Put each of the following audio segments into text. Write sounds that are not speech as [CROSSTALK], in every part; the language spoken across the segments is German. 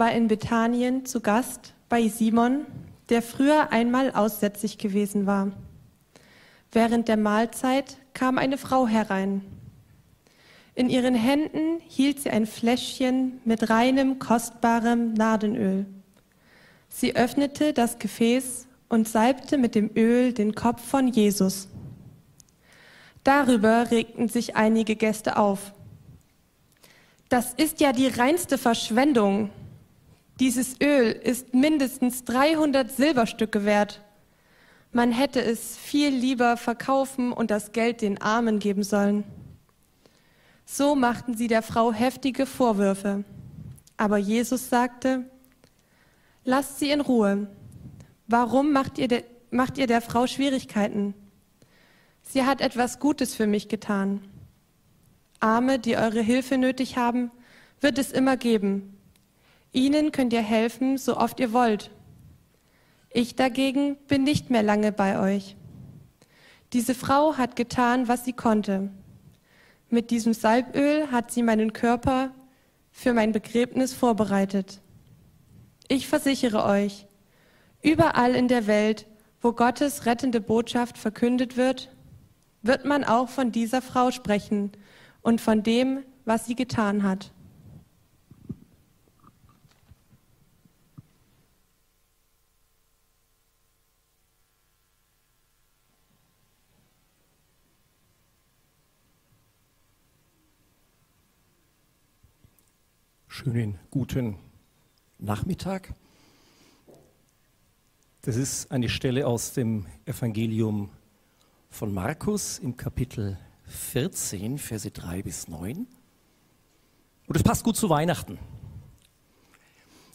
War in Bethanien zu Gast bei Simon, der früher einmal aussätzig gewesen war. Während der Mahlzeit kam eine Frau herein. In ihren Händen hielt sie ein Fläschchen mit reinem, kostbarem Nardenöl. Sie öffnete das Gefäß und salbte mit dem Öl den Kopf von Jesus. Darüber regten sich einige Gäste auf. Das ist ja die reinste Verschwendung. Dieses Öl ist mindestens 300 Silberstücke wert. Man hätte es viel lieber verkaufen und das Geld den Armen geben sollen. So machten sie der Frau heftige Vorwürfe. Aber Jesus sagte, lasst sie in Ruhe. Warum macht ihr, de, macht ihr der Frau Schwierigkeiten? Sie hat etwas Gutes für mich getan. Arme, die eure Hilfe nötig haben, wird es immer geben. Ihnen könnt ihr helfen, so oft ihr wollt. Ich dagegen bin nicht mehr lange bei euch. Diese Frau hat getan, was sie konnte. Mit diesem Salböl hat sie meinen Körper für mein Begräbnis vorbereitet. Ich versichere euch, überall in der Welt, wo Gottes rettende Botschaft verkündet wird, wird man auch von dieser Frau sprechen und von dem, was sie getan hat. Schönen guten Nachmittag. Das ist eine Stelle aus dem Evangelium von Markus im Kapitel 14, Verse 3 bis 9. Und es passt gut zu Weihnachten.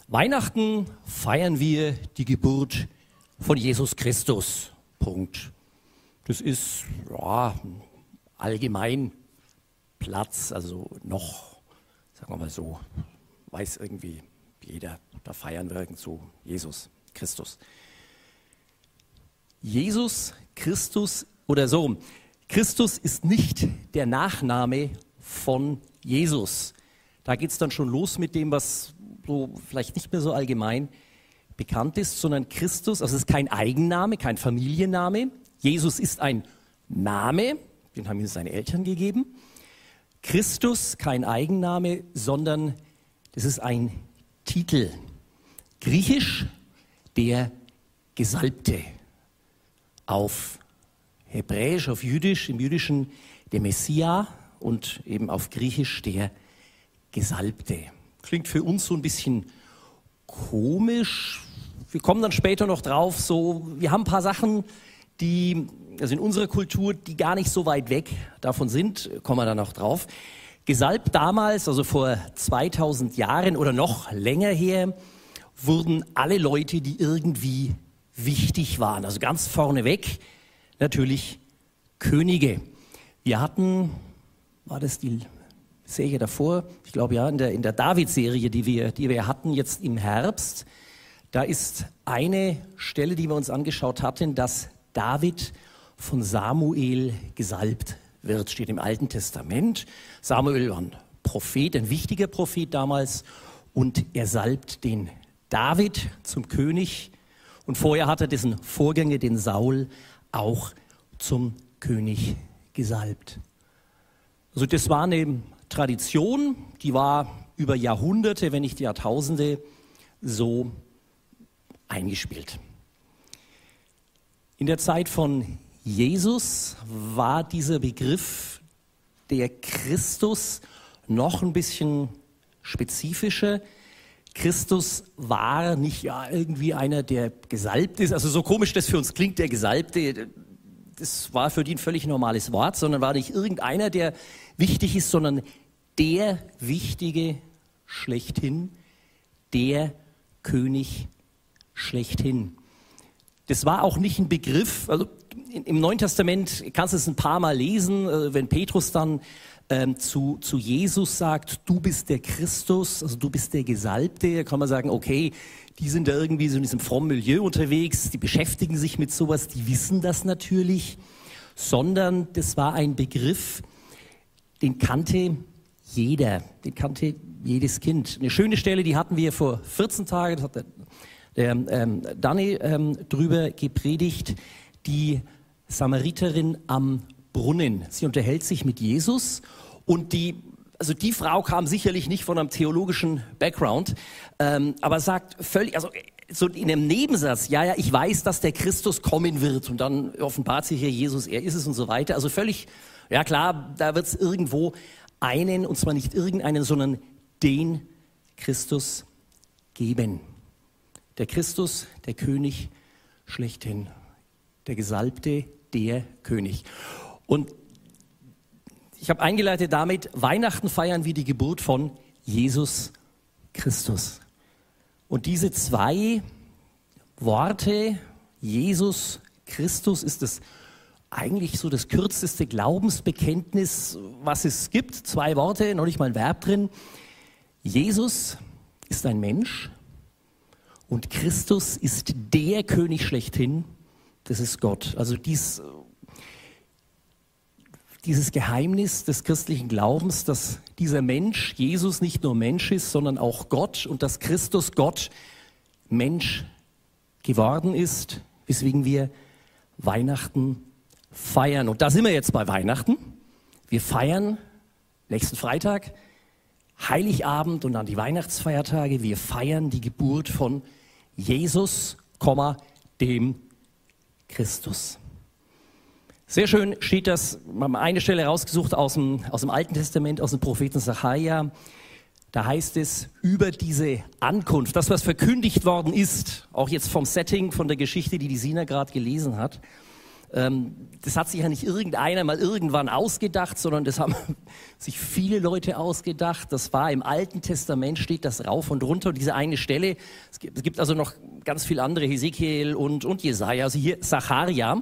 Weihnachten feiern wir die Geburt von Jesus Christus. Punkt. Das ist ja, allgemein Platz, also noch, sagen wir mal so, weiß irgendwie jeder, da feiern wir irgend so Jesus Christus. Jesus Christus oder so, Christus ist nicht der Nachname von Jesus. Da geht es dann schon los mit dem, was so vielleicht nicht mehr so allgemein bekannt ist, sondern Christus, also es ist kein Eigenname, kein Familienname. Jesus ist ein Name, den haben ihm seine Eltern gegeben. Christus kein Eigenname, sondern das ist ein Titel. Griechisch der Gesalbte. Auf Hebräisch, auf Jüdisch, im Jüdischen der Messia und eben auf Griechisch der Gesalbte. Klingt für uns so ein bisschen komisch. Wir kommen dann später noch drauf, so, wir haben ein paar Sachen, die, also in unserer Kultur, die gar nicht so weit weg davon sind, kommen wir dann noch drauf. Gesalbt damals, also vor 2000 Jahren oder noch länger her, wurden alle Leute, die irgendwie wichtig waren. Also ganz vorneweg natürlich Könige. Wir hatten, war das die Serie davor? Ich glaube ja, in der, in der David-Serie, die wir, die wir hatten jetzt im Herbst, da ist eine Stelle, die wir uns angeschaut hatten, dass David von Samuel gesalbt wird, steht im Alten Testament. Samuel war ein Prophet, ein wichtiger Prophet damals, und er salbt den David zum König. Und vorher hat er diesen Vorgänger, den Saul, auch zum König gesalbt. Also das war eine Tradition, die war über Jahrhunderte, wenn nicht Jahrtausende, so eingespielt. In der Zeit von Jesus war dieser Begriff der Christus noch ein bisschen spezifischer. Christus war nicht ja irgendwie einer, der gesalbt ist. Also so komisch das für uns klingt, der Gesalbte, das war für die ein völlig normales Wort, sondern war nicht irgendeiner, der wichtig ist, sondern der Wichtige schlechthin, der König schlechthin. Das war auch nicht ein Begriff, also im Neuen Testament kannst du es ein paar Mal lesen, äh, wenn Petrus dann ähm, zu, zu Jesus sagt, du bist der Christus, also du bist der Gesalbte, kann man sagen, okay, die sind da irgendwie so in diesem frommen Milieu unterwegs, die beschäftigen sich mit sowas, die wissen das natürlich, sondern das war ein Begriff, den kannte jeder, den kannte jedes Kind. Eine schöne Stelle, die hatten wir vor 14 Tagen, das hat der, der ähm, Danny ähm, drüber gepredigt, die Samariterin am Brunnen. Sie unterhält sich mit Jesus und die also die Frau kam sicherlich nicht von einem theologischen Background, ähm, aber sagt völlig, also so in einem Nebensatz, ja, ja, ich weiß, dass der Christus kommen wird und dann offenbart sich hier Jesus, er ist es und so weiter. Also völlig, ja klar, da wird es irgendwo einen, und zwar nicht irgendeinen, sondern den Christus geben. Der Christus, der König schlechthin, der Gesalbte, der König. Und ich habe eingeleitet damit, Weihnachten feiern wir die Geburt von Jesus Christus. Und diese zwei Worte, Jesus Christus, ist das eigentlich so das kürzeste Glaubensbekenntnis, was es gibt. Zwei Worte, noch nicht mal ein Verb drin. Jesus ist ein Mensch und Christus ist der König schlechthin. Das ist Gott. Also dies, dieses Geheimnis des christlichen Glaubens, dass dieser Mensch, Jesus, nicht nur Mensch ist, sondern auch Gott und dass Christus Gott Mensch geworden ist, weswegen wir Weihnachten feiern. Und da sind wir jetzt bei Weihnachten. Wir feiern nächsten Freitag, Heiligabend und dann die Weihnachtsfeiertage. Wir feiern die Geburt von Jesus, dem Christus. Sehr schön steht das, wir haben eine Stelle rausgesucht aus dem, aus dem Alten Testament, aus dem Propheten Sacharja. Da heißt es über diese Ankunft, das was verkündigt worden ist, auch jetzt vom Setting, von der Geschichte, die die Sina gerade gelesen hat, das hat sich ja nicht irgendeiner mal irgendwann ausgedacht, sondern das haben [LAUGHS] sich viele Leute ausgedacht. Das war im Alten Testament, steht das rauf und runter. Und diese eine Stelle, es gibt, also noch ganz viele andere, Hesekiel und, und Jesaja, also hier Zacharia.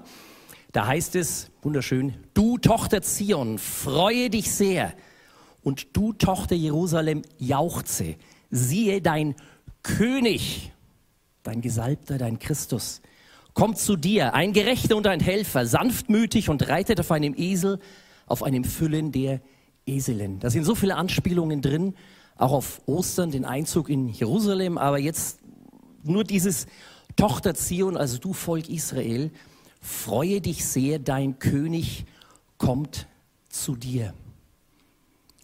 Da heißt es, wunderschön, du Tochter Zion, freue dich sehr. Und du Tochter Jerusalem, jauchze. Siehe dein König, dein Gesalbter, dein Christus kommt zu dir, ein Gerechter und ein Helfer, sanftmütig und reitet auf einem Esel, auf einem Füllen der Eselin. Da sind so viele Anspielungen drin, auch auf Ostern, den Einzug in Jerusalem, aber jetzt nur dieses Tochter Zion, also du Volk Israel, freue dich sehr, dein König kommt zu dir.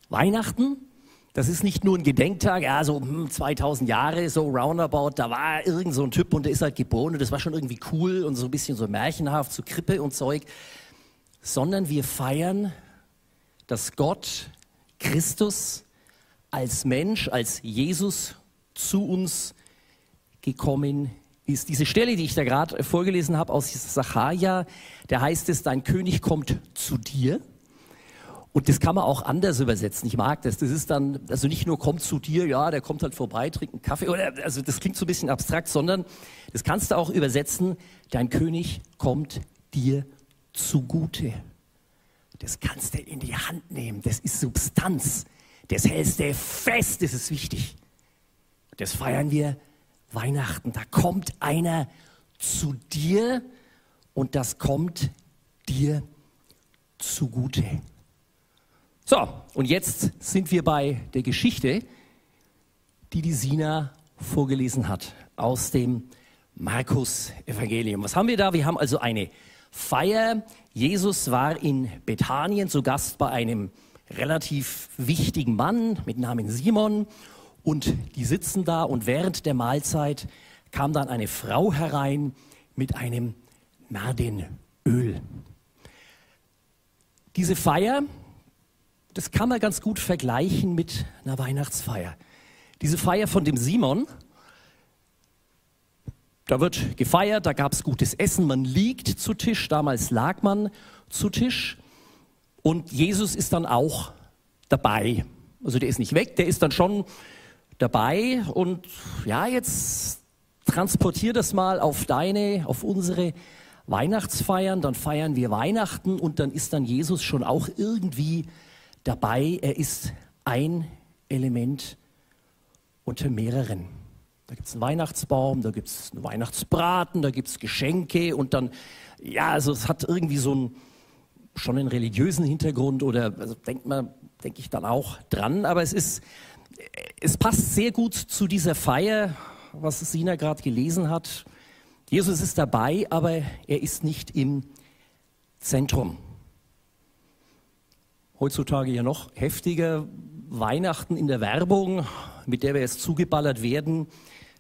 Weihnachten das ist nicht nur ein Gedenktag, ja, so 2000 hm, Jahre, so roundabout, da war irgend so ein Typ und der ist halt geboren und das war schon irgendwie cool und so ein bisschen so märchenhaft, so Krippe und Zeug, sondern wir feiern, dass Gott, Christus, als Mensch, als Jesus zu uns gekommen ist. Diese Stelle, die ich da gerade vorgelesen habe aus Sacharja, da heißt es, dein König kommt zu dir. Und das kann man auch anders übersetzen. Ich mag das. Das ist dann, also nicht nur kommt zu dir, ja, der kommt halt vorbei, trinkt einen Kaffee, oder, also das klingt so ein bisschen abstrakt, sondern das kannst du auch übersetzen, dein König kommt dir zugute. Das kannst du in die Hand nehmen. Das ist Substanz. Das hältst du fest. Das ist wichtig. Das feiern wir Weihnachten. Da kommt einer zu dir und das kommt dir zugute. So, und jetzt sind wir bei der Geschichte, die die Sina vorgelesen hat aus dem Markus-Evangelium. Was haben wir da? Wir haben also eine Feier. Jesus war in Bethanien zu Gast bei einem relativ wichtigen Mann mit Namen Simon. Und die sitzen da und während der Mahlzeit kam dann eine Frau herein mit einem Nardenöl. Diese Feier das kann man ganz gut vergleichen mit einer Weihnachtsfeier. Diese Feier von dem Simon, da wird gefeiert, da gab es gutes Essen, man liegt zu Tisch, damals lag man zu Tisch und Jesus ist dann auch dabei. Also der ist nicht weg, der ist dann schon dabei und ja, jetzt transportier das mal auf deine, auf unsere Weihnachtsfeiern, dann feiern wir Weihnachten und dann ist dann Jesus schon auch irgendwie dabei, er ist ein Element unter mehreren. Da gibt es einen Weihnachtsbaum, da gibt es einen Weihnachtsbraten, da gibt es Geschenke und dann, ja, also es hat irgendwie so ein schon einen religiösen Hintergrund oder also denkt man, denke ich dann auch dran, aber es ist, es passt sehr gut zu dieser Feier, was Sina gerade gelesen hat. Jesus ist dabei, aber er ist nicht im Zentrum. Heutzutage ja noch heftiger. Weihnachten in der Werbung, mit der wir jetzt zugeballert werden,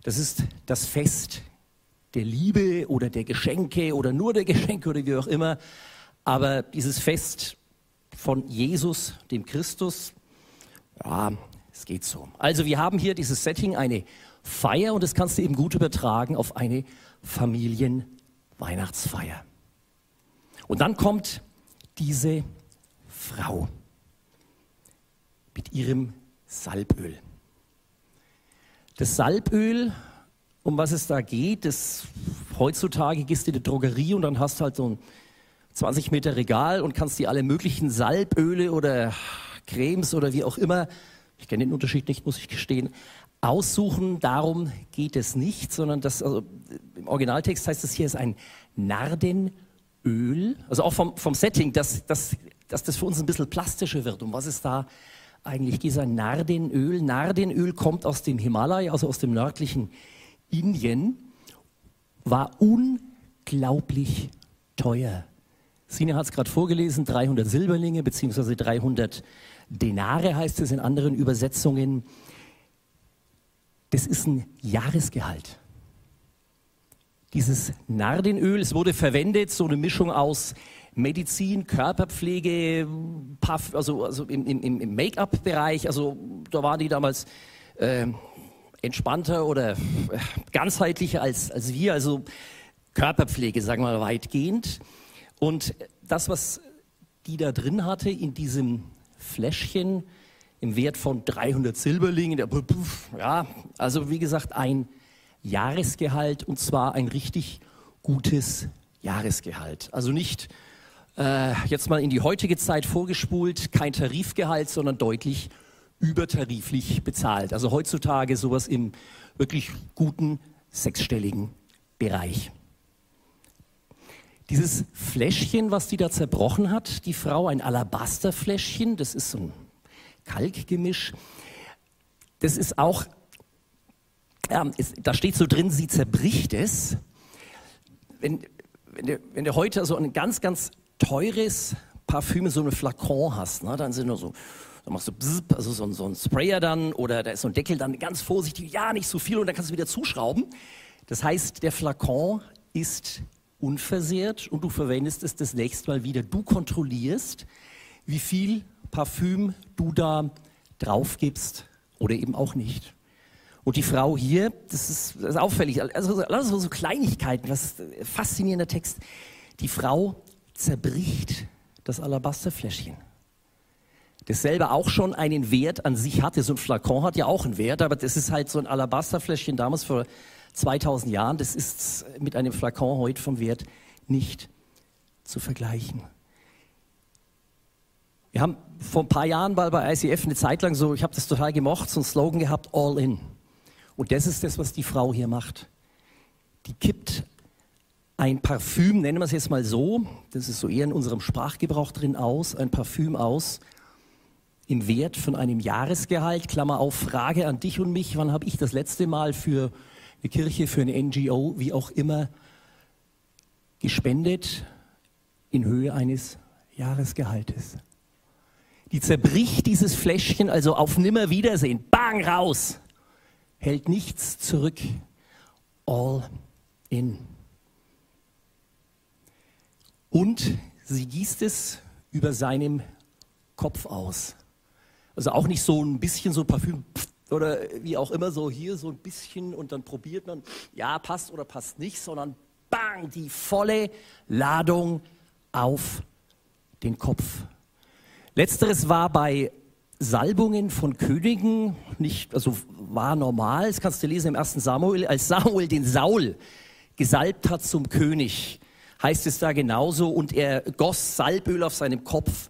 das ist das Fest der Liebe oder der Geschenke oder nur der Geschenke oder wie auch immer. Aber dieses Fest von Jesus, dem Christus, ja, es geht so. Also wir haben hier dieses Setting, eine Feier und das kannst du eben gut übertragen auf eine Familienweihnachtsfeier. Und dann kommt diese Frau mit ihrem Salböl. Das Salböl um was es da geht. Das, heutzutage gehst du in die Drogerie und dann hast du halt so ein 20 Meter Regal und kannst dir alle möglichen Salböle oder Cremes oder wie auch immer, ich kenne den Unterschied nicht, muss ich gestehen, aussuchen. Darum geht es nicht, sondern das, also im Originaltext heißt es hier ist ein Nardenöl, also auch vom, vom Setting, dass, dass, dass das für uns ein bisschen plastischer wird. Um was ist da eigentlich geht? Ein Nardenöl. Nardenöl kommt aus dem Himalaya, also aus dem nördlichen Indien war unglaublich teuer. Sina hat es gerade vorgelesen, 300 Silberlinge bzw. 300 Denare heißt es in anderen Übersetzungen. Das ist ein Jahresgehalt. Dieses Nardenöl, es wurde verwendet, so eine Mischung aus Medizin, Körperpflege, Puff, also, also im, im, im Make-up-Bereich. Also da waren die damals äh, entspannter oder ganzheitlicher als, als wir, also Körperpflege, sagen wir mal weitgehend. Und das, was die da drin hatte in diesem Fläschchen im Wert von 300 Silberlingen, ja, also wie gesagt, ein Jahresgehalt und zwar ein richtig gutes Jahresgehalt. Also nicht äh, jetzt mal in die heutige Zeit vorgespult, kein Tarifgehalt, sondern deutlich übertariflich bezahlt. Also heutzutage sowas im wirklich guten sechsstelligen Bereich. Dieses Fläschchen, was die da zerbrochen hat, die Frau, ein Alabasterfläschchen, das ist so ein Kalkgemisch, das ist auch, ja, ist, da steht so drin, sie zerbricht es. Wenn, wenn, du, wenn du heute so ein ganz, ganz teures Parfüm, so eine Flakon hast, ne, dann sind nur so dann machst du bzzz, also so, so ein Sprayer dann oder da ist so ein Deckel dann ganz vorsichtig, ja, nicht so viel und dann kannst du wieder zuschrauben. Das heißt, der Flakon ist unversehrt und du verwendest es das nächste Mal wieder. Du kontrollierst, wie viel Parfüm du da drauf gibst oder eben auch nicht. Und die Frau hier, das ist, das ist auffällig, also also so Kleinigkeiten, was faszinierender Text. Die Frau zerbricht das Alabasterfläschchen das selber auch schon einen Wert an sich hatte. So ein Flakon hat ja auch einen Wert, aber das ist halt so ein Alabasterfläschchen damals vor 2000 Jahren. Das ist mit einem Flakon heute vom Wert nicht zu vergleichen. Wir haben vor ein paar Jahren mal bei ICF eine Zeit lang so, ich habe das total gemocht, so einen Slogan gehabt, All In. Und das ist das, was die Frau hier macht. Die kippt ein Parfüm, nennen wir es jetzt mal so, das ist so eher in unserem Sprachgebrauch drin aus, ein Parfüm aus im Wert von einem Jahresgehalt. Klammer auf, Frage an dich und mich, wann habe ich das letzte Mal für eine Kirche, für eine NGO, wie auch immer, gespendet in Höhe eines Jahresgehaltes? Die zerbricht dieses Fläschchen also auf Nimmerwiedersehen. Bang raus. Hält nichts zurück. All in. Und sie gießt es über seinem Kopf aus. Also auch nicht so ein bisschen so Parfüm oder wie auch immer so hier so ein bisschen und dann probiert man, ja, passt oder passt nicht, sondern bang, die volle Ladung auf den Kopf. Letzteres war bei Salbungen von Königen nicht, also war normal, das kannst du lesen im ersten Samuel, als Samuel den Saul gesalbt hat zum König, heißt es da genauso, und er goss Salböl auf seinem Kopf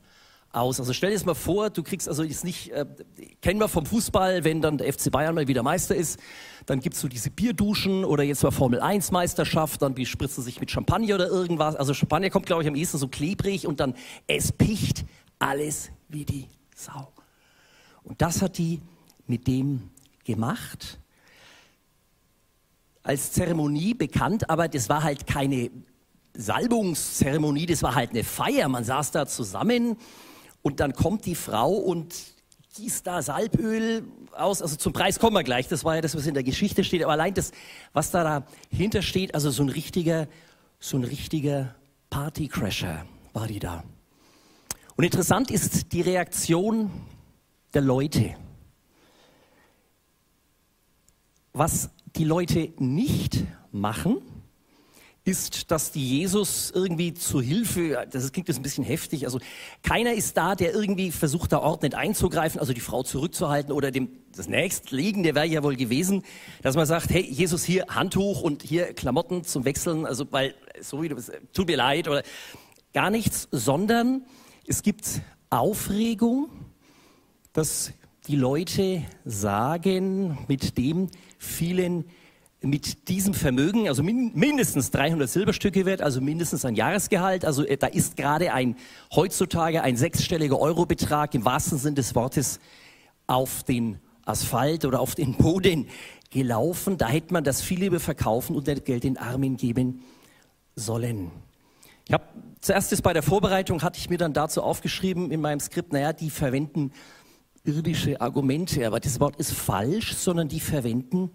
aus. Also stell dir das mal vor, du kriegst also jetzt nicht, äh, kennen wir vom Fußball, wenn dann der FC Bayern mal wieder Meister ist, dann gibt's so diese Bierduschen oder jetzt mal Formel 1 Meisterschaft, dann die spritzen sich mit Champagner oder irgendwas. Also Champagner kommt, glaube ich, am ehesten so klebrig und dann es picht alles wie die Sau. Und das hat die mit dem gemacht. Als Zeremonie bekannt, aber das war halt keine Salbungszeremonie, das war halt eine Feier. Man saß da zusammen und dann kommt die Frau und gießt da Salböl aus. Also zum Preis kommen wir gleich. Das war ja das, was in der Geschichte steht. Aber allein das, was da dahinter steht, also so ein richtiger, so ein richtiger Partycrasher war die da. Und interessant ist die Reaktion der Leute. Was die Leute nicht machen, ist, dass die Jesus irgendwie zur Hilfe, das klingt jetzt ein bisschen heftig, also keiner ist da, der irgendwie versucht, da ordnend einzugreifen, also die Frau zurückzuhalten oder dem, das nächstliegende wäre ja wohl gewesen, dass man sagt, hey, Jesus, hier Handtuch und hier Klamotten zum Wechseln, also weil, so wie du bist, tut mir leid oder gar nichts, sondern es gibt Aufregung, dass die Leute sagen, mit dem vielen mit diesem Vermögen, also min mindestens 300 Silberstücke wert, also mindestens ein Jahresgehalt, also äh, da ist gerade ein heutzutage ein sechsstelliger Eurobetrag im wahrsten Sinn des Wortes auf den Asphalt oder auf den Boden gelaufen. Da hätte man das viel lieber verkaufen und das Geld den Armen geben sollen. Ich habe zuerst ist bei der Vorbereitung hatte ich mir dann dazu aufgeschrieben in meinem Skript, naja, die verwenden irdische Argumente, aber das Wort ist falsch, sondern die verwenden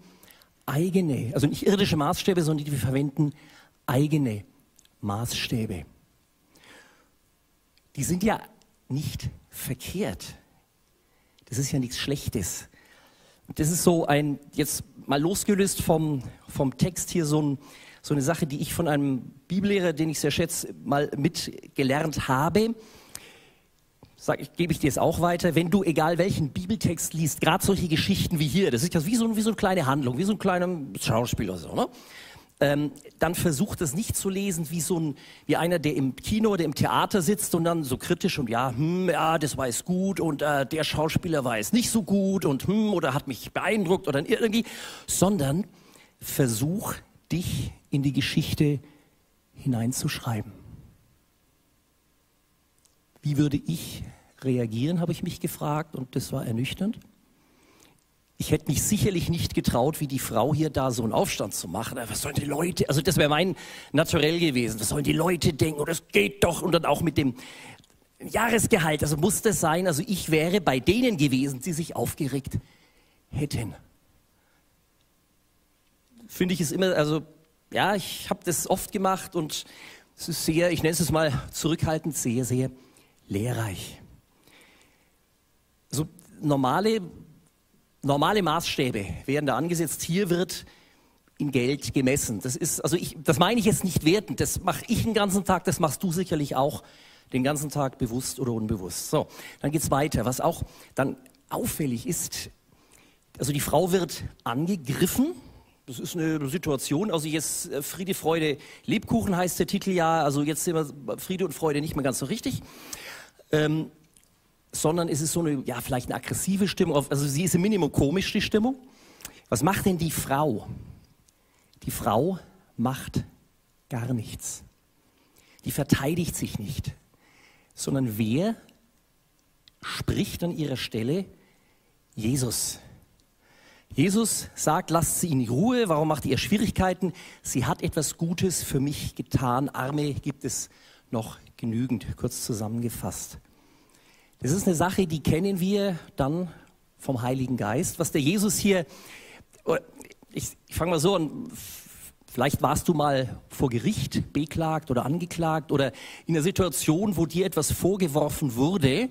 eigene, also nicht irdische Maßstäbe, sondern die verwenden eigene Maßstäbe. Die sind ja nicht verkehrt. Das ist ja nichts Schlechtes. Das ist so ein, jetzt mal losgelöst vom, vom Text hier, so, ein, so eine Sache, die ich von einem Bibellehrer, den ich sehr schätze, mal mitgelernt habe sag ich, gebe ich dir es auch weiter, wenn du egal welchen Bibeltext liest, gerade solche Geschichten wie hier, das ist wie so, wie so eine kleine Handlung, wie so ein kleiner Schauspieler so, ne? Ähm, dann versucht es nicht zu lesen wie so ein, wie einer, der im Kino oder im Theater sitzt und dann so kritisch und ja, hm, ja, das war es gut und äh, der Schauspieler war es nicht so gut und hm, oder hat mich beeindruckt oder irgendwie, sondern versuch dich in die Geschichte hineinzuschreiben. Wie würde ich reagieren, habe ich mich gefragt und das war ernüchternd. Ich hätte mich sicherlich nicht getraut, wie die Frau hier da so einen Aufstand zu machen. Was sollen die Leute, also das wäre mein Naturell gewesen. Was sollen die Leute denken? Und das geht doch. Und dann auch mit dem Jahresgehalt. Also muss das sein. Also ich wäre bei denen gewesen, die sich aufgeregt hätten. Finde ich es immer, also ja, ich habe das oft gemacht und es ist sehr, ich nenne es mal zurückhaltend, sehr, sehr lehrreich so normale, normale Maßstäbe werden da angesetzt. Hier wird in Geld gemessen. Das ist, also ich, das meine ich jetzt nicht wertend. Das mache ich den ganzen Tag. Das machst du sicherlich auch den ganzen Tag bewusst oder unbewusst. So, dann geht's weiter. Was auch dann auffällig ist, also die Frau wird angegriffen. Das ist eine Situation, also jetzt äh, Friede, Freude, Lebkuchen heißt der Titel ja, also jetzt sind wir Friede und Freude nicht mehr ganz so richtig. Ähm, sondern es ist so eine, ja, vielleicht eine aggressive Stimmung. Also sie ist im Minimum komisch, die Stimmung. Was macht denn die Frau? Die Frau macht gar nichts. Die verteidigt sich nicht, sondern wer spricht an ihrer Stelle? Jesus. Jesus sagt, lasst sie in Ruhe. Warum macht ihr Schwierigkeiten? Sie hat etwas Gutes für mich getan. Arme gibt es noch genügend. Kurz zusammengefasst. Das ist eine Sache, die kennen wir dann vom Heiligen Geist. Was der Jesus hier, ich, ich fange mal so an, vielleicht warst du mal vor Gericht beklagt oder angeklagt oder in einer Situation, wo dir etwas vorgeworfen wurde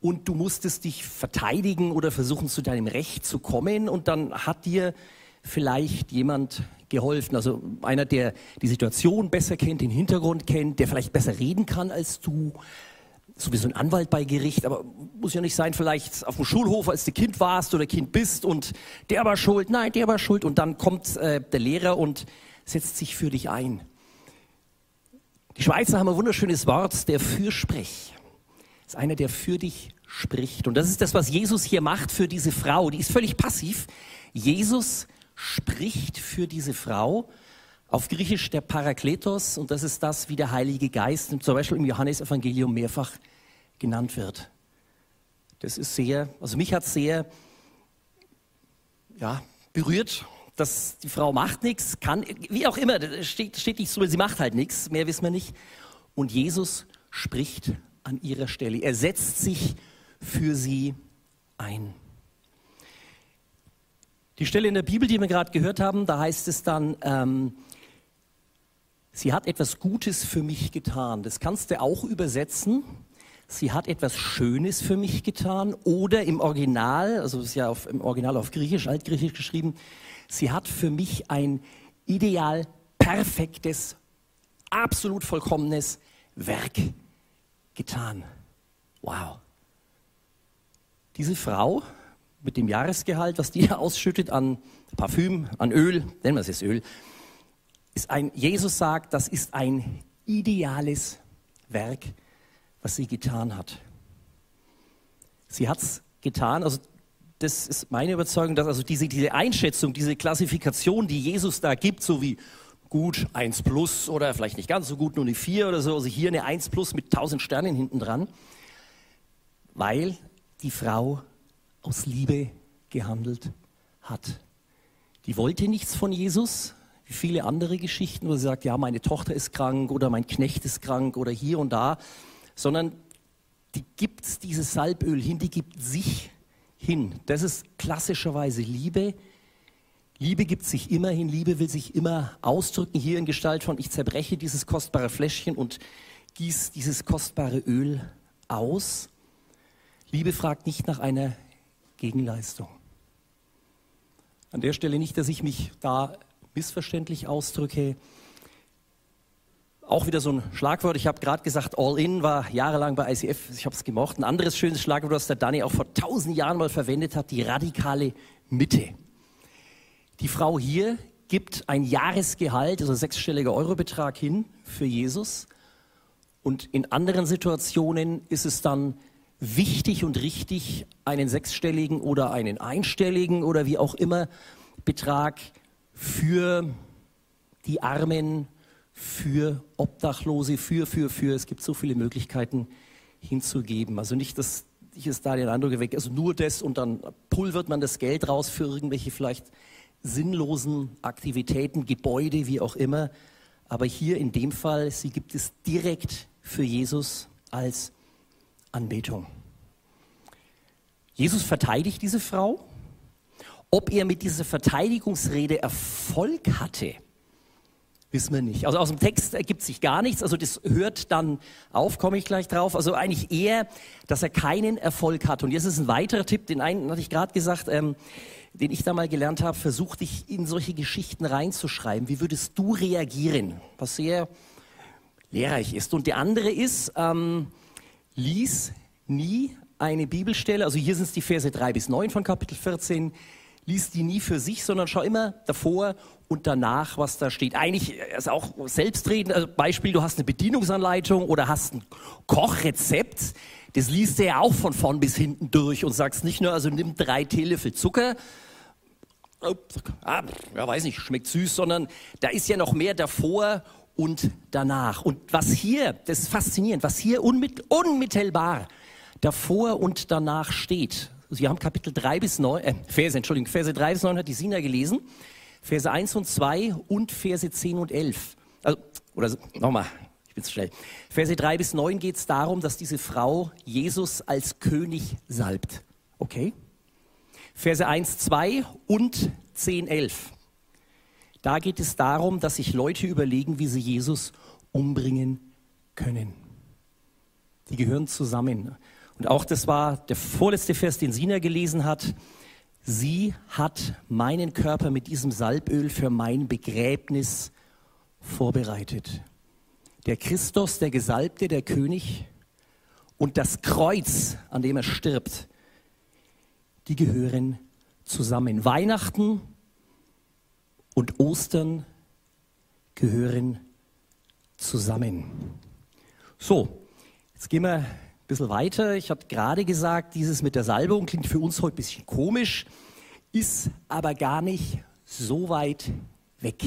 und du musstest dich verteidigen oder versuchen, zu deinem Recht zu kommen und dann hat dir vielleicht jemand geholfen. Also einer, der die Situation besser kennt, den Hintergrund kennt, der vielleicht besser reden kann als du, sowieso ein Anwalt bei Gericht, aber muss ja nicht sein, vielleicht auf dem Schulhof, als du Kind warst oder Kind bist und der war schuld, nein, der war schuld und dann kommt äh, der Lehrer und setzt sich für dich ein. Die Schweizer haben ein wunderschönes Wort, der Fürsprech. ist einer, der für dich spricht. Und das ist das, was Jesus hier macht für diese Frau. Die ist völlig passiv. Jesus spricht für diese Frau. Auf Griechisch der Parakletos. Und das ist das, wie der Heilige Geist zum Beispiel im Johannesevangelium mehrfach genannt wird. Das ist sehr, also mich hat sehr ja, berührt, dass die Frau macht nichts, kann, wie auch immer, steht, steht nicht so, sie macht halt nichts, mehr wissen wir nicht. Und Jesus spricht an ihrer Stelle. Er setzt sich für sie ein. Die Stelle in der Bibel, die wir gerade gehört haben, da heißt es dann, ähm, sie hat etwas Gutes für mich getan. Das kannst du auch übersetzen. Sie hat etwas Schönes für mich getan. Oder im Original, also ist ja auf, im Original auf Griechisch, Altgriechisch geschrieben, sie hat für mich ein ideal perfektes, absolut vollkommenes Werk getan. Wow. Diese Frau mit dem Jahresgehalt, was die ausschüttet an Parfüm, an Öl, nennen wir es jetzt Öl, ist ein, Jesus sagt, das ist ein ideales Werk, was sie getan hat. Sie hat es getan, also das ist meine Überzeugung, dass also diese, diese Einschätzung, diese Klassifikation, die Jesus da gibt, so wie gut, 1 plus oder vielleicht nicht ganz so gut, nur eine 4 oder so, also hier eine 1 plus mit 1000 Sternen hinten dran, weil die Frau aus Liebe gehandelt hat. Die wollte nichts von Jesus, wie viele andere Geschichten, wo sie sagt, ja, meine Tochter ist krank oder mein Knecht ist krank oder hier und da, sondern die gibt dieses Salböl hin, die gibt sich hin. Das ist klassischerweise Liebe, Liebe gibt sich immer hin, Liebe will sich immer ausdrücken, hier in Gestalt von, ich zerbreche dieses kostbare Fläschchen und gieße dieses kostbare Öl aus. Liebe fragt nicht nach einer Gegenleistung. An der Stelle nicht, dass ich mich da missverständlich ausdrücke. Auch wieder so ein Schlagwort. Ich habe gerade gesagt, All In war jahrelang bei ICF. Ich habe es gemocht. Ein anderes schönes Schlagwort, das der Danny auch vor tausend Jahren mal verwendet hat, die radikale Mitte. Die Frau hier gibt ein Jahresgehalt, also sechsstelliger Eurobetrag hin für Jesus. Und in anderen Situationen ist es dann wichtig und richtig, einen sechsstelligen oder einen einstelligen oder wie auch immer Betrag für die Armen, für Obdachlose, für, für, für. Es gibt so viele Möglichkeiten hinzugeben. Also nicht, dass ich es da den Eindruck erwecke, also nur das und dann pulvert man das Geld raus für irgendwelche vielleicht sinnlosen Aktivitäten, Gebäude, wie auch immer. Aber hier in dem Fall, sie gibt es direkt für Jesus als Anbetung. Jesus verteidigt diese Frau. Ob er mit dieser Verteidigungsrede Erfolg hatte, wissen wir nicht. Also aus dem Text ergibt sich gar nichts. Also das hört dann auf, komme ich gleich drauf. Also eigentlich eher, dass er keinen Erfolg hat. Und jetzt ist ein weiterer Tipp, den einen hatte ich gerade gesagt. Ähm, den ich da mal gelernt habe, versuch dich in solche Geschichten reinzuschreiben. Wie würdest du reagieren? Was sehr lehrreich ist. Und der andere ist, ähm, lies nie eine Bibelstelle, also hier sind es die Verse 3 bis 9 von Kapitel 14, lies die nie für sich, sondern schau immer davor und danach, was da steht. Eigentlich ist auch selbstredend, also Beispiel, du hast eine Bedienungsanleitung oder hast ein Kochrezept, das liest du ja auch von vorn bis hinten durch und sagst nicht nur, also nimm drei Teelöffel Zucker, ah, ja, weiß nicht, schmeckt süß, sondern da ist ja noch mehr davor und danach. Und was hier, das ist faszinierend, was hier unmit, unmittelbar davor und danach steht. Wir haben Kapitel 3 bis 9, äh, Verse, Entschuldigung, Verse 3 bis 9 hat die Sina gelesen, Verse 1 und 2 und Verse 10 und 11. Also, oder nochmal, ich bin zu schnell. Verse 3 bis 9 geht es darum, dass diese Frau Jesus als König salbt. Okay? Verse 1, 2 und 10, 11. Da geht es darum, dass sich Leute überlegen, wie sie Jesus umbringen können. Die gehören zusammen. Und auch das war der vorletzte Vers, den Sina gelesen hat. Sie hat meinen Körper mit diesem Salböl für mein Begräbnis vorbereitet der Christus, der Gesalbte, der König und das Kreuz, an dem er stirbt, die gehören zusammen. Weihnachten und Ostern gehören zusammen. So, jetzt gehen wir ein bisschen weiter. Ich habe gerade gesagt, dieses mit der Salbung klingt für uns heute ein bisschen komisch, ist aber gar nicht so weit weg.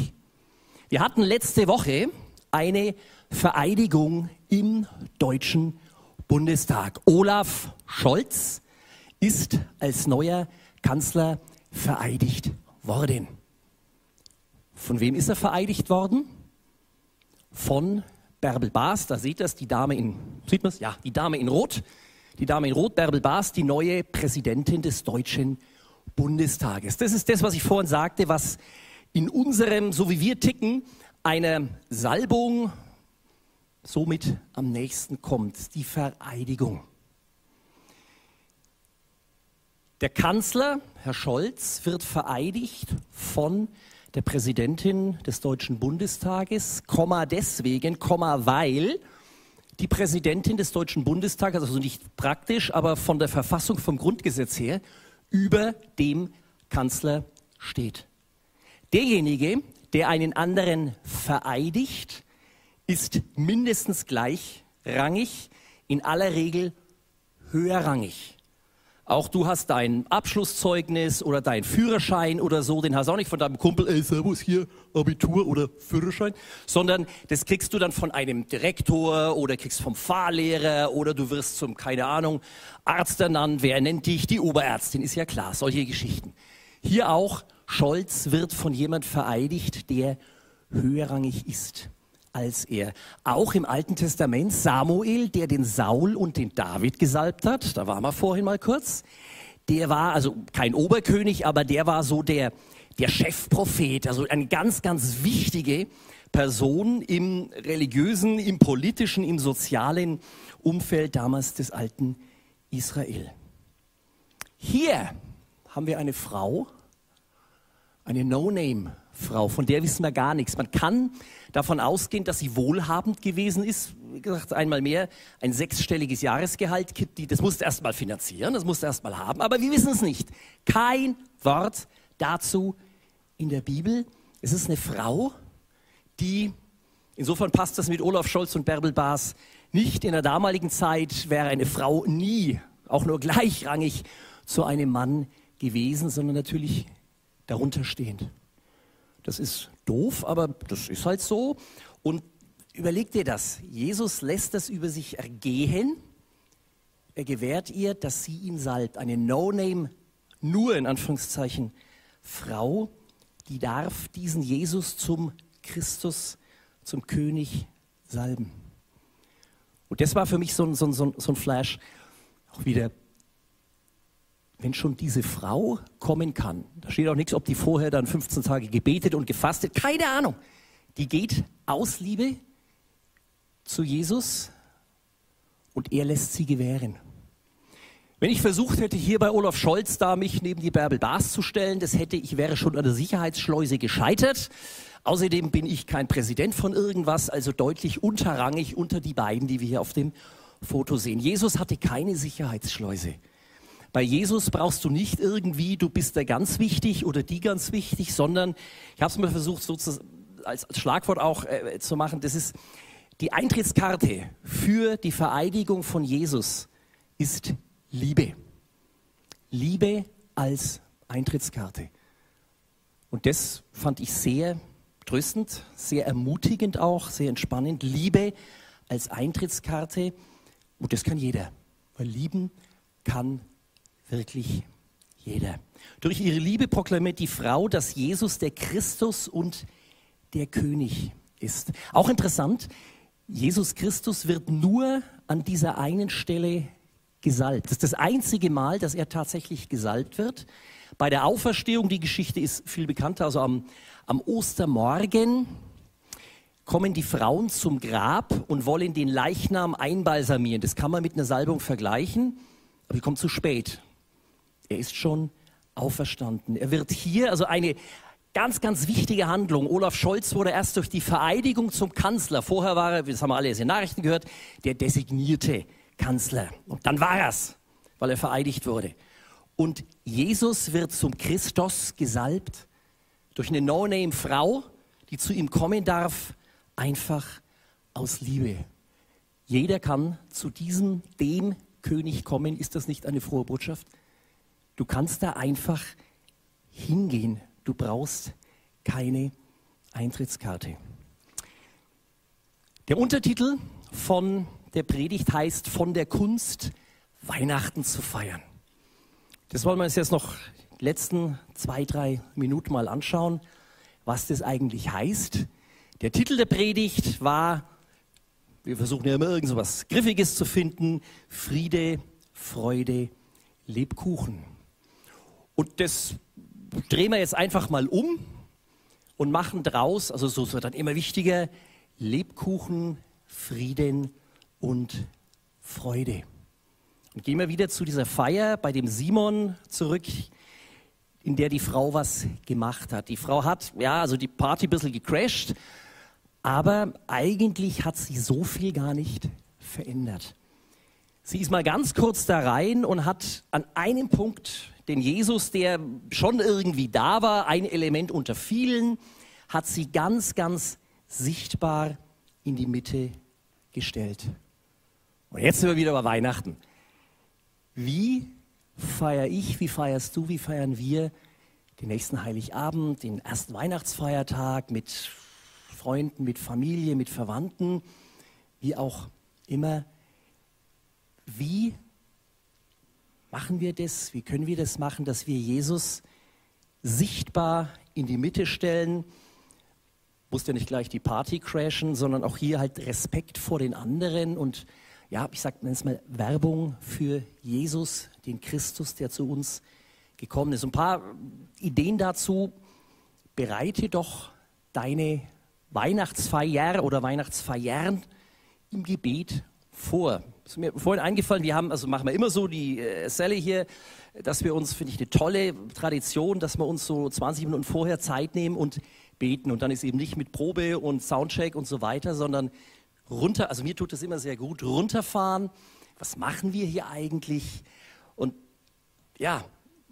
Wir hatten letzte Woche eine Vereidigung im Deutschen Bundestag. Olaf Scholz ist als neuer Kanzler vereidigt worden. Von wem ist er vereidigt worden? Von Bärbel Baas, da seht ihr es, die Dame in, sieht man Ja, die Dame in Rot. Die Dame in Rot, Bärbel Baas, die neue Präsidentin des Deutschen Bundestages. Das ist das, was ich vorhin sagte, was in unserem, so wie wir ticken, eine Salbung somit am nächsten kommt, die Vereidigung. Der Kanzler, Herr Scholz, wird vereidigt von der Präsidentin des Deutschen Bundestages, Komma deswegen, Komma weil die Präsidentin des Deutschen Bundestages, also nicht praktisch, aber von der Verfassung, vom Grundgesetz her, über dem Kanzler steht. Derjenige, der einen anderen vereidigt, ist mindestens gleichrangig, in aller Regel höherrangig. Auch du hast dein Abschlusszeugnis oder dein Führerschein oder so, den hast du auch nicht von deinem Kumpel, ey, Servus hier, Abitur oder Führerschein, sondern das kriegst du dann von einem Direktor oder kriegst vom Fahrlehrer oder du wirst zum, keine Ahnung, Arzt ernannt. Wer nennt dich? Die Oberärztin, ist ja klar, solche Geschichten. Hier auch, Scholz wird von jemand vereidigt, der höherrangig ist als er. Auch im Alten Testament Samuel, der den Saul und den David gesalbt hat, da waren wir vorhin mal kurz, der war also kein Oberkönig, aber der war so der, der Chefprophet, also eine ganz, ganz wichtige Person im religiösen, im politischen, im sozialen Umfeld damals des alten Israel. Hier haben wir eine Frau, eine No-Name-Frau, von der wissen wir gar nichts. Man kann davon ausgehen, dass sie wohlhabend gewesen ist. Wie gesagt, einmal mehr ein sechsstelliges Jahresgehalt. Das musste erst mal finanzieren, das musste erst mal haben, aber wir wissen es nicht. Kein Wort dazu in der Bibel. Es ist eine Frau, die, insofern passt das mit Olaf Scholz und Bärbel Baas nicht. In der damaligen Zeit wäre eine Frau nie, auch nur gleichrangig zu einem Mann gewesen, sondern natürlich darunter stehend. Das ist doof, aber das ist halt so. Und überleg dir das. Jesus lässt das über sich ergehen. Er gewährt ihr, dass sie ihn salbt. Eine No-Name, nur in Anführungszeichen, Frau, die darf diesen Jesus zum Christus, zum König salben. Und das war für mich so ein, so so ein Flash. Auch wieder wenn schon diese Frau kommen kann, da steht auch nichts, ob die vorher dann 15 Tage gebetet und gefastet, keine Ahnung. Die geht aus Liebe zu Jesus und er lässt sie gewähren. Wenn ich versucht hätte, hier bei Olaf Scholz da mich neben die Bärbel Baas zu stellen, das hätte ich wäre schon an der Sicherheitsschleuse gescheitert. Außerdem bin ich kein Präsident von irgendwas, also deutlich unterrangig unter die beiden, die wir hier auf dem Foto sehen. Jesus hatte keine Sicherheitsschleuse. Bei Jesus brauchst du nicht irgendwie, du bist der ganz wichtig oder die ganz wichtig, sondern ich habe es mal versucht, so zu, als, als, Schlagwort auch äh, zu machen, das ist die Eintrittskarte für die Vereidigung von Jesus ist Liebe. Liebe als Eintrittskarte. Und das fand ich sehr tröstend, sehr ermutigend auch, sehr entspannend. Liebe als Eintrittskarte. Und das kann jeder. Weil lieben kann wirklich jeder. Durch ihre Liebe proklamiert die Frau, dass Jesus der Christus und der König ist. Auch interessant, Jesus Christus wird nur an dieser einen Stelle gesalbt. Das ist das einzige Mal, dass er tatsächlich gesalbt wird. Bei der Auferstehung, die Geschichte ist viel bekannter, also am, am Ostermorgen kommen die Frauen zum Grab und wollen den Leichnam einbalsamieren. Das kann man mit einer Salbung vergleichen, aber die kommt zu spät. Er ist schon auferstanden. Er wird hier, also eine ganz, ganz wichtige Handlung. Olaf Scholz wurde erst durch die Vereidigung zum Kanzler, vorher war er, das haben wir alle in den Nachrichten gehört, der designierte Kanzler. Und dann war er es, weil er vereidigt wurde. Und Jesus wird zum Christus gesalbt durch eine No-Name-Frau, die zu ihm kommen darf, einfach aus Liebe. Jeder kann zu diesem, dem König kommen. Ist das nicht eine frohe Botschaft? Du kannst da einfach hingehen. Du brauchst keine Eintrittskarte. Der Untertitel von der Predigt heißt Von der Kunst, Weihnachten zu feiern. Das wollen wir uns jetzt noch die letzten zwei, drei Minuten mal anschauen, was das eigentlich heißt. Der Titel der Predigt war, wir versuchen ja immer irgend so was Griffiges zu finden, Friede, Freude, Lebkuchen. Und das drehen wir jetzt einfach mal um und machen draus, also so wird dann immer wichtiger, Lebkuchen, Frieden und Freude. Und gehen wir wieder zu dieser Feier bei dem Simon zurück, in der die Frau was gemacht hat. Die Frau hat, ja, also die Party ein bisschen gecrashed, aber eigentlich hat sie so viel gar nicht verändert. Sie ist mal ganz kurz da rein und hat an einem Punkt den Jesus, der schon irgendwie da war, ein Element unter vielen, hat sie ganz, ganz sichtbar in die Mitte gestellt. Und jetzt sind wir wieder bei Weihnachten. Wie feiere ich, wie feierst du, wie feiern wir den nächsten Heiligabend, den ersten Weihnachtsfeiertag mit Freunden, mit Familie, mit Verwandten, wie auch immer. Wie machen wir das? Wie können wir das machen, dass wir Jesus sichtbar in die Mitte stellen? Muss ja nicht gleich die Party crashen, sondern auch hier halt Respekt vor den anderen und ja, ich sage es mal Werbung für Jesus, den Christus, der zu uns gekommen ist. Ein paar Ideen dazu. Bereite doch deine Weihnachtsfeier oder Weihnachtsfeiern im Gebet vor. Ist mir vorhin eingefallen, wir haben, also machen wir immer so, die äh, Sally hier, dass wir uns, finde ich, eine tolle Tradition, dass wir uns so 20 Minuten vorher Zeit nehmen und beten. Und dann ist eben nicht mit Probe und Soundcheck und so weiter, sondern runter, also mir tut das immer sehr gut, runterfahren. Was machen wir hier eigentlich? Und ja,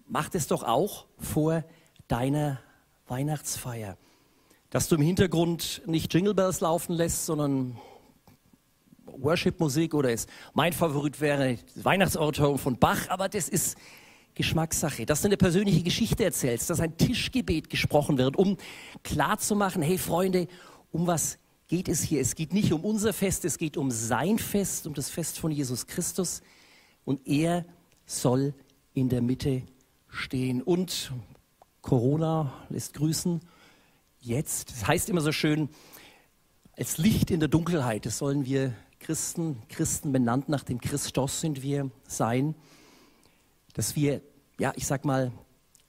mach das doch auch vor deiner Weihnachtsfeier. Dass du im Hintergrund nicht Jingle Bells laufen lässt, sondern Worship-Musik oder ist mein Favorit wäre Weihnachtsoratorium von Bach, aber das ist Geschmackssache. Dass du eine persönliche Geschichte erzählst, dass ein Tischgebet gesprochen wird, um klarzumachen, hey Freunde, um was geht es hier? Es geht nicht um unser Fest, es geht um sein Fest, um das Fest von Jesus Christus. Und er soll in der Mitte stehen. Und Corona lässt grüßen. Jetzt, das heißt immer so schön, als Licht in der Dunkelheit, das sollen wir Christen, Christen benannt nach dem Christus sind wir sein, dass wir, ja, ich sag mal,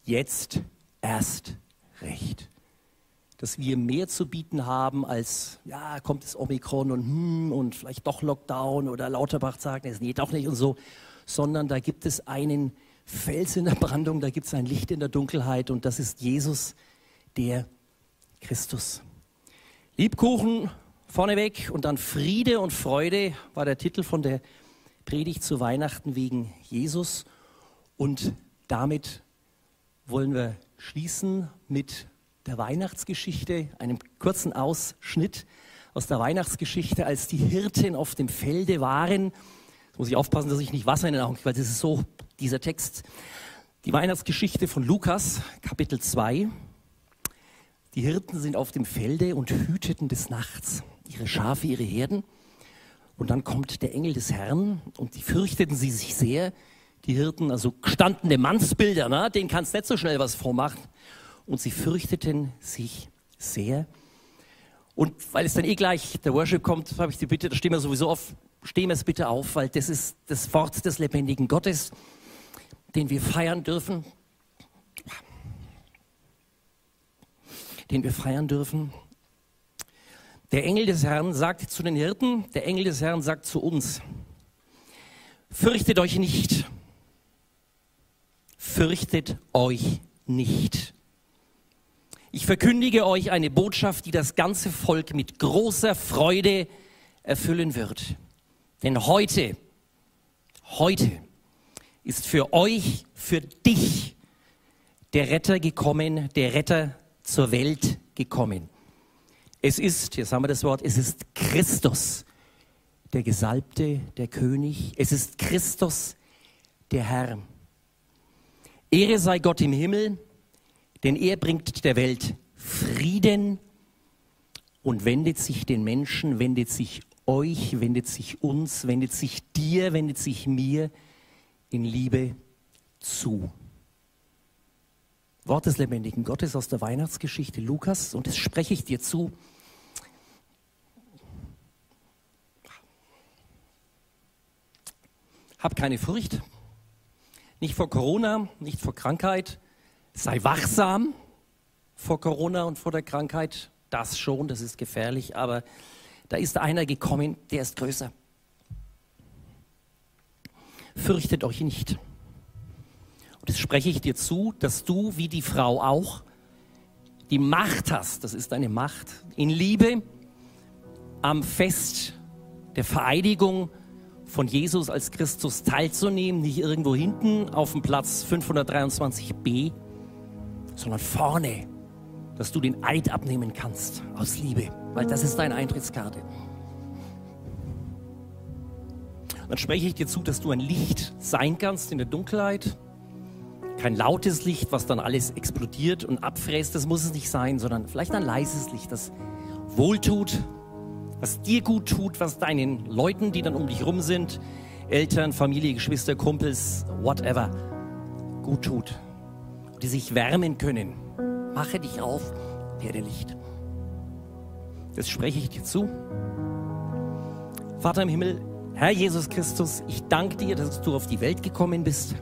jetzt erst recht. Dass wir mehr zu bieten haben als, ja, kommt das Omikron und hm, und vielleicht doch Lockdown oder Lauterbach sagt, nee, doch nicht und so, sondern da gibt es einen Fels in der Brandung, da gibt es ein Licht in der Dunkelheit und das ist Jesus, der Christus. Liebkuchen vorneweg und dann Friede und Freude war der Titel von der Predigt zu Weihnachten wegen Jesus. Und damit wollen wir schließen mit der Weihnachtsgeschichte, einem kurzen Ausschnitt aus der Weihnachtsgeschichte, als die Hirten auf dem Felde waren. Jetzt muss ich aufpassen, dass ich nicht Wasser in den Augen kriege, weil das ist so dieser Text. Die Weihnachtsgeschichte von Lukas, Kapitel 2. Die Hirten sind auf dem Felde und hüteten des Nachts ihre Schafe, ihre Herden. Und dann kommt der Engel des Herrn und die fürchteten sie sich sehr. Die Hirten, also gestandene Mannsbilder, ne? denen kannst nicht so schnell was vormachen. Und sie fürchteten sich sehr. Und weil es dann eh gleich der Worship kommt, habe ich die Bitte, da stehen wir sowieso auf, stehen wir es bitte auf, weil das ist das Wort des lebendigen Gottes, den wir feiern dürfen. Den wir feiern dürfen. Der Engel des Herrn sagt zu den Hirten, der Engel des Herrn sagt zu uns, fürchtet euch nicht, fürchtet euch nicht. Ich verkündige euch eine Botschaft, die das ganze Volk mit großer Freude erfüllen wird. Denn heute, heute ist für euch, für dich der Retter gekommen, der Retter zur Welt gekommen. Es ist, jetzt haben wir das Wort, es ist Christus, der Gesalbte, der König. Es ist Christus, der Herr. Ehre sei Gott im Himmel, denn er bringt der Welt Frieden und wendet sich den Menschen, wendet sich euch, wendet sich uns, wendet sich dir, wendet sich mir in Liebe zu. Wort des lebendigen Gottes aus der Weihnachtsgeschichte Lukas und das spreche ich dir zu. Hab keine Furcht, nicht vor Corona, nicht vor Krankheit. Sei wachsam vor Corona und vor der Krankheit. Das schon, das ist gefährlich, aber da ist einer gekommen, der ist größer. Fürchtet euch nicht. Und das spreche ich dir zu, dass du, wie die Frau auch, die Macht hast, das ist eine Macht, in Liebe am Fest der Vereidigung von Jesus als Christus teilzunehmen, nicht irgendwo hinten auf dem Platz 523b, sondern vorne, dass du den Eid abnehmen kannst aus Liebe, weil das ist deine Eintrittskarte. Dann spreche ich dir zu, dass du ein Licht sein kannst in der Dunkelheit. Kein lautes Licht, was dann alles explodiert und abfräst, das muss es nicht sein, sondern vielleicht ein leises Licht, das wohltut, was dir gut tut, was deinen Leuten, die dann um dich rum sind, Eltern, Familie, Geschwister, Kumpels, whatever, gut tut. Die sich wärmen können. Mache dich auf, werde Licht. Das spreche ich dir zu. Vater im Himmel, Herr Jesus Christus, ich danke dir, dass du auf die Welt gekommen bist,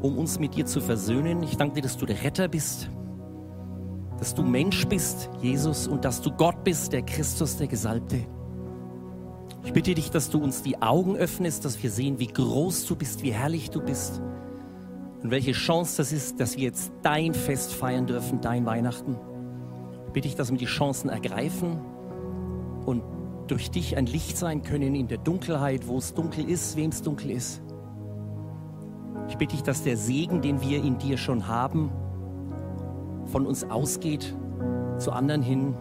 um uns mit dir zu versöhnen. Ich danke dir, dass du der Retter bist dass du Mensch bist, Jesus, und dass du Gott bist, der Christus, der Gesalbte. Ich bitte dich, dass du uns die Augen öffnest, dass wir sehen, wie groß du bist, wie herrlich du bist und welche Chance das ist, dass wir jetzt dein Fest feiern dürfen, dein Weihnachten. Ich bitte dich, dass wir die Chancen ergreifen und durch dich ein Licht sein können in der Dunkelheit, wo es dunkel ist, wem es dunkel ist. Ich bitte dich, dass der Segen, den wir in dir schon haben, von uns ausgeht zu anderen hin,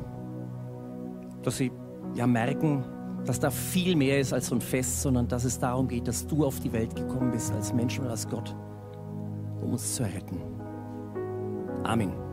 dass sie ja merken, dass da viel mehr ist als so ein Fest, sondern dass es darum geht, dass du auf die Welt gekommen bist als Mensch und als Gott, um uns zu retten. Amen.